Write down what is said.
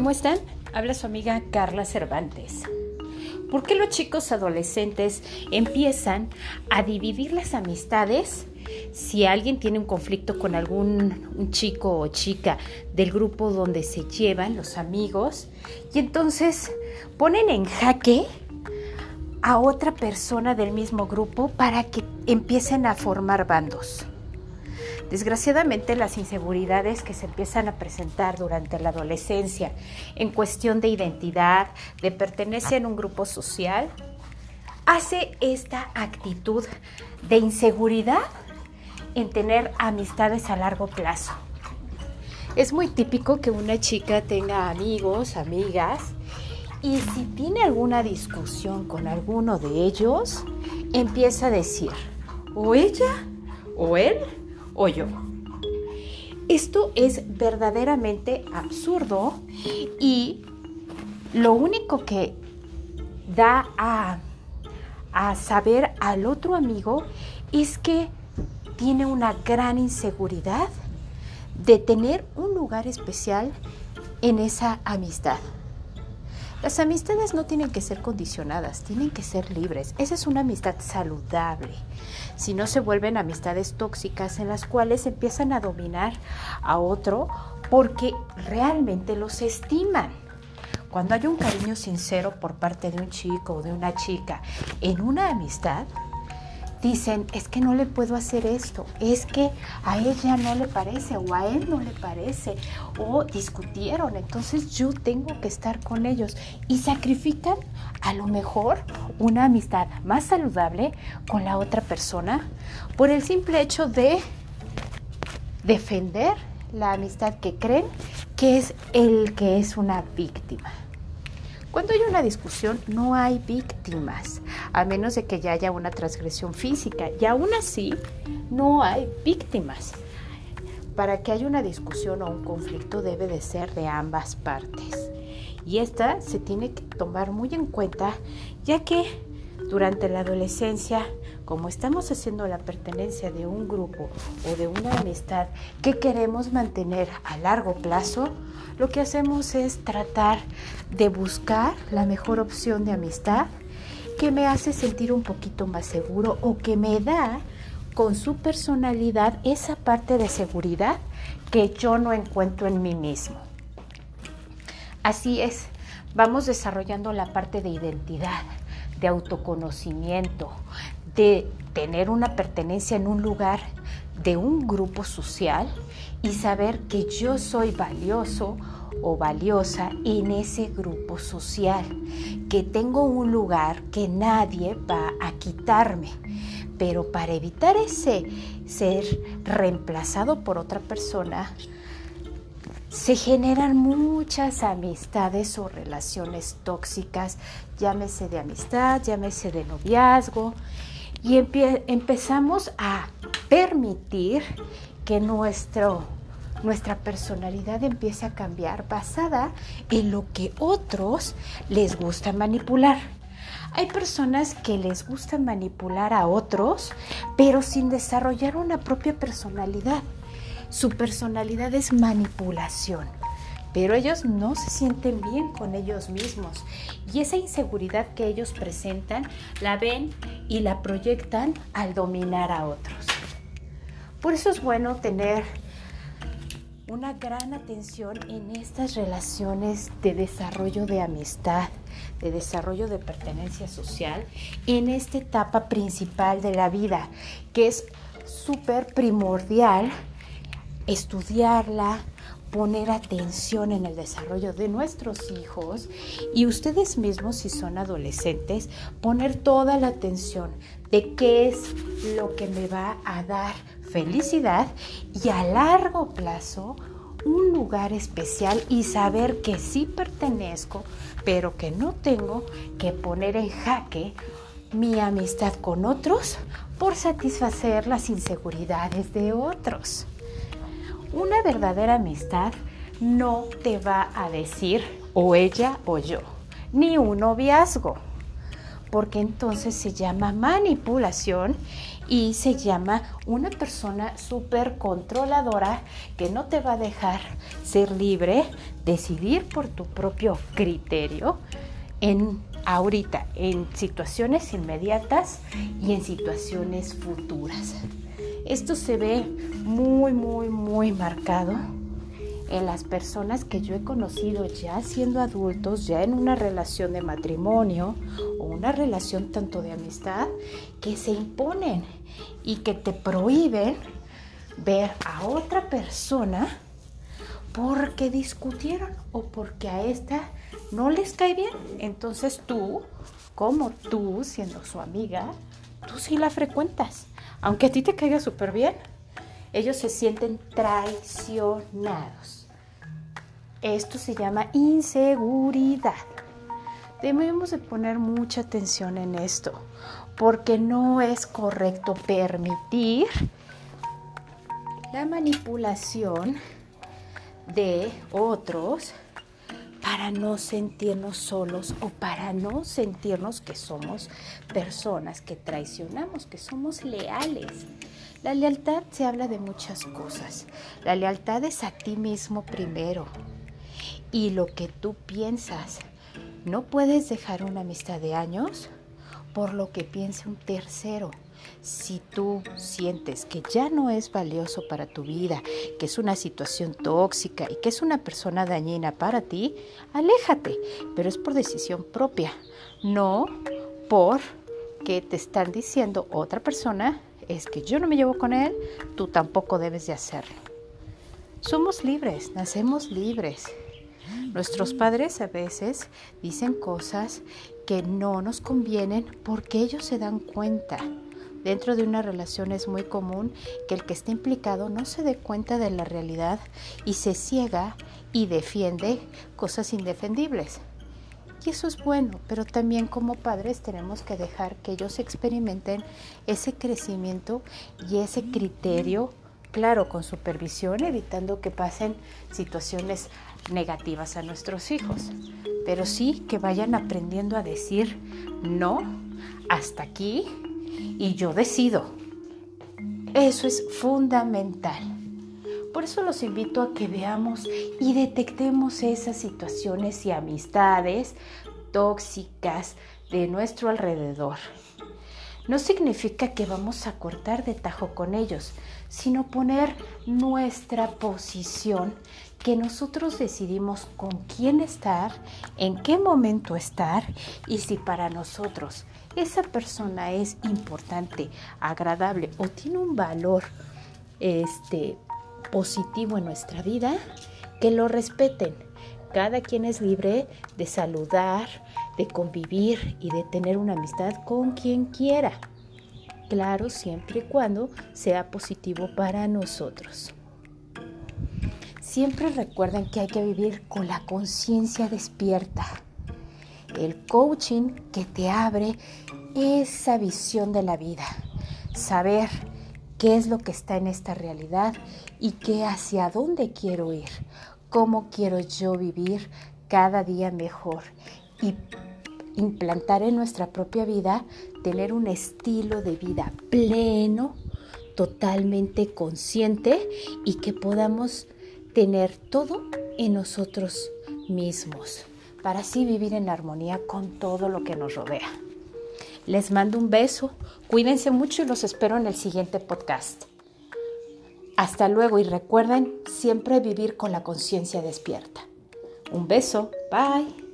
¿cómo están? Habla su amiga Carla Cervantes. ¿Por qué los chicos adolescentes empiezan a dividir las amistades si alguien tiene un conflicto con algún chico o chica del grupo donde se llevan los amigos y entonces ponen en jaque a otra persona del mismo grupo para que empiecen a formar bandos? Desgraciadamente las inseguridades que se empiezan a presentar durante la adolescencia en cuestión de identidad, de pertenecer a un grupo social, hace esta actitud de inseguridad en tener amistades a largo plazo. Es muy típico que una chica tenga amigos, amigas, y si tiene alguna discusión con alguno de ellos, empieza a decir, o ella, o él, o yo. Esto es verdaderamente absurdo y lo único que da a, a saber al otro amigo es que tiene una gran inseguridad de tener un lugar especial en esa amistad. Las amistades no tienen que ser condicionadas, tienen que ser libres. Esa es una amistad saludable. Si no se vuelven amistades tóxicas en las cuales empiezan a dominar a otro porque realmente los estiman. Cuando hay un cariño sincero por parte de un chico o de una chica en una amistad, dicen, es que no le puedo hacer esto, es que a ella no le parece o a él no le parece, o discutieron, entonces yo tengo que estar con ellos. Y sacrifican a lo mejor una amistad más saludable con la otra persona por el simple hecho de defender la amistad que creen que es el que es una víctima. Cuando hay una discusión no hay víctimas, a menos de que ya haya una transgresión física, y aún así no hay víctimas. Para que haya una discusión o un conflicto debe de ser de ambas partes. Y esta se tiene que tomar muy en cuenta, ya que durante la adolescencia, como estamos haciendo la pertenencia de un grupo o de una amistad que queremos mantener a largo plazo, lo que hacemos es tratar de buscar la mejor opción de amistad que me hace sentir un poquito más seguro o que me da con su personalidad esa parte de seguridad que yo no encuentro en mí mismo. Así es, vamos desarrollando la parte de identidad, de autoconocimiento, de tener una pertenencia en un lugar de un grupo social y saber que yo soy valioso o valiosa en ese grupo social, que tengo un lugar que nadie va a quitarme. Pero para evitar ese ser reemplazado por otra persona, se generan muchas amistades o relaciones tóxicas, llámese de amistad, llámese de noviazgo, y empezamos a permitir que nuestro, nuestra personalidad empiece a cambiar basada en lo que otros les gusta manipular. Hay personas que les gusta manipular a otros, pero sin desarrollar una propia personalidad. Su personalidad es manipulación, pero ellos no se sienten bien con ellos mismos y esa inseguridad que ellos presentan la ven y la proyectan al dominar a otros. Por eso es bueno tener una gran atención en estas relaciones de desarrollo de amistad, de desarrollo de pertenencia social, en esta etapa principal de la vida, que es súper primordial estudiarla, poner atención en el desarrollo de nuestros hijos y ustedes mismos, si son adolescentes, poner toda la atención de qué es lo que me va a dar felicidad y a largo plazo un lugar especial y saber que sí pertenezco, pero que no tengo que poner en jaque mi amistad con otros por satisfacer las inseguridades de otros. Una verdadera amistad no te va a decir o ella o yo, ni un noviazgo. Porque entonces se llama manipulación y se llama una persona súper controladora que no te va a dejar ser libre, decidir por tu propio criterio en ahorita, en situaciones inmediatas y en situaciones futuras. Esto se ve muy, muy, muy marcado en las personas que yo he conocido ya siendo adultos, ya en una relación de matrimonio o una relación tanto de amistad, que se imponen y que te prohíben ver a otra persona porque discutieron o porque a esta no les cae bien. Entonces tú, como tú, siendo su amiga, tú sí la frecuentas. Aunque a ti te caiga súper bien, ellos se sienten traicionados. Esto se llama inseguridad. Debemos de poner mucha atención en esto, porque no es correcto permitir la manipulación de otros para no sentirnos solos o para no sentirnos que somos personas que traicionamos, que somos leales. La lealtad se habla de muchas cosas. La lealtad es a ti mismo primero y lo que tú piensas. No puedes dejar una amistad de años por lo que piense un tercero. Si tú sientes que ya no es valioso para tu vida, que es una situación tóxica y que es una persona dañina para ti, aléjate, pero es por decisión propia, no por que te están diciendo otra persona, es que yo no me llevo con él, tú tampoco debes de hacerlo. Somos libres, nacemos libres Nuestros padres a veces dicen cosas que no nos convienen porque ellos se dan cuenta. Dentro de una relación es muy común que el que está implicado no se dé cuenta de la realidad y se ciega y defiende cosas indefendibles. Y eso es bueno, pero también como padres tenemos que dejar que ellos experimenten ese crecimiento y ese criterio, claro, con supervisión, evitando que pasen situaciones negativas a nuestros hijos, pero sí que vayan aprendiendo a decir no, hasta aquí y yo decido. Eso es fundamental. Por eso los invito a que veamos y detectemos esas situaciones y amistades tóxicas de nuestro alrededor. No significa que vamos a cortar de tajo con ellos, sino poner nuestra posición que nosotros decidimos con quién estar, en qué momento estar y si para nosotros esa persona es importante, agradable o tiene un valor este, positivo en nuestra vida, que lo respeten. Cada quien es libre de saludar, de convivir y de tener una amistad con quien quiera. Claro, siempre y cuando sea positivo para nosotros. Siempre recuerden que hay que vivir con la conciencia despierta. El coaching que te abre esa visión de la vida. Saber qué es lo que está en esta realidad y qué hacia dónde quiero ir. Cómo quiero yo vivir cada día mejor. Y implantar en nuestra propia vida, tener un estilo de vida pleno, totalmente consciente y que podamos tener todo en nosotros mismos para así vivir en armonía con todo lo que nos rodea. Les mando un beso, cuídense mucho y los espero en el siguiente podcast. Hasta luego y recuerden siempre vivir con la conciencia despierta. Un beso, bye.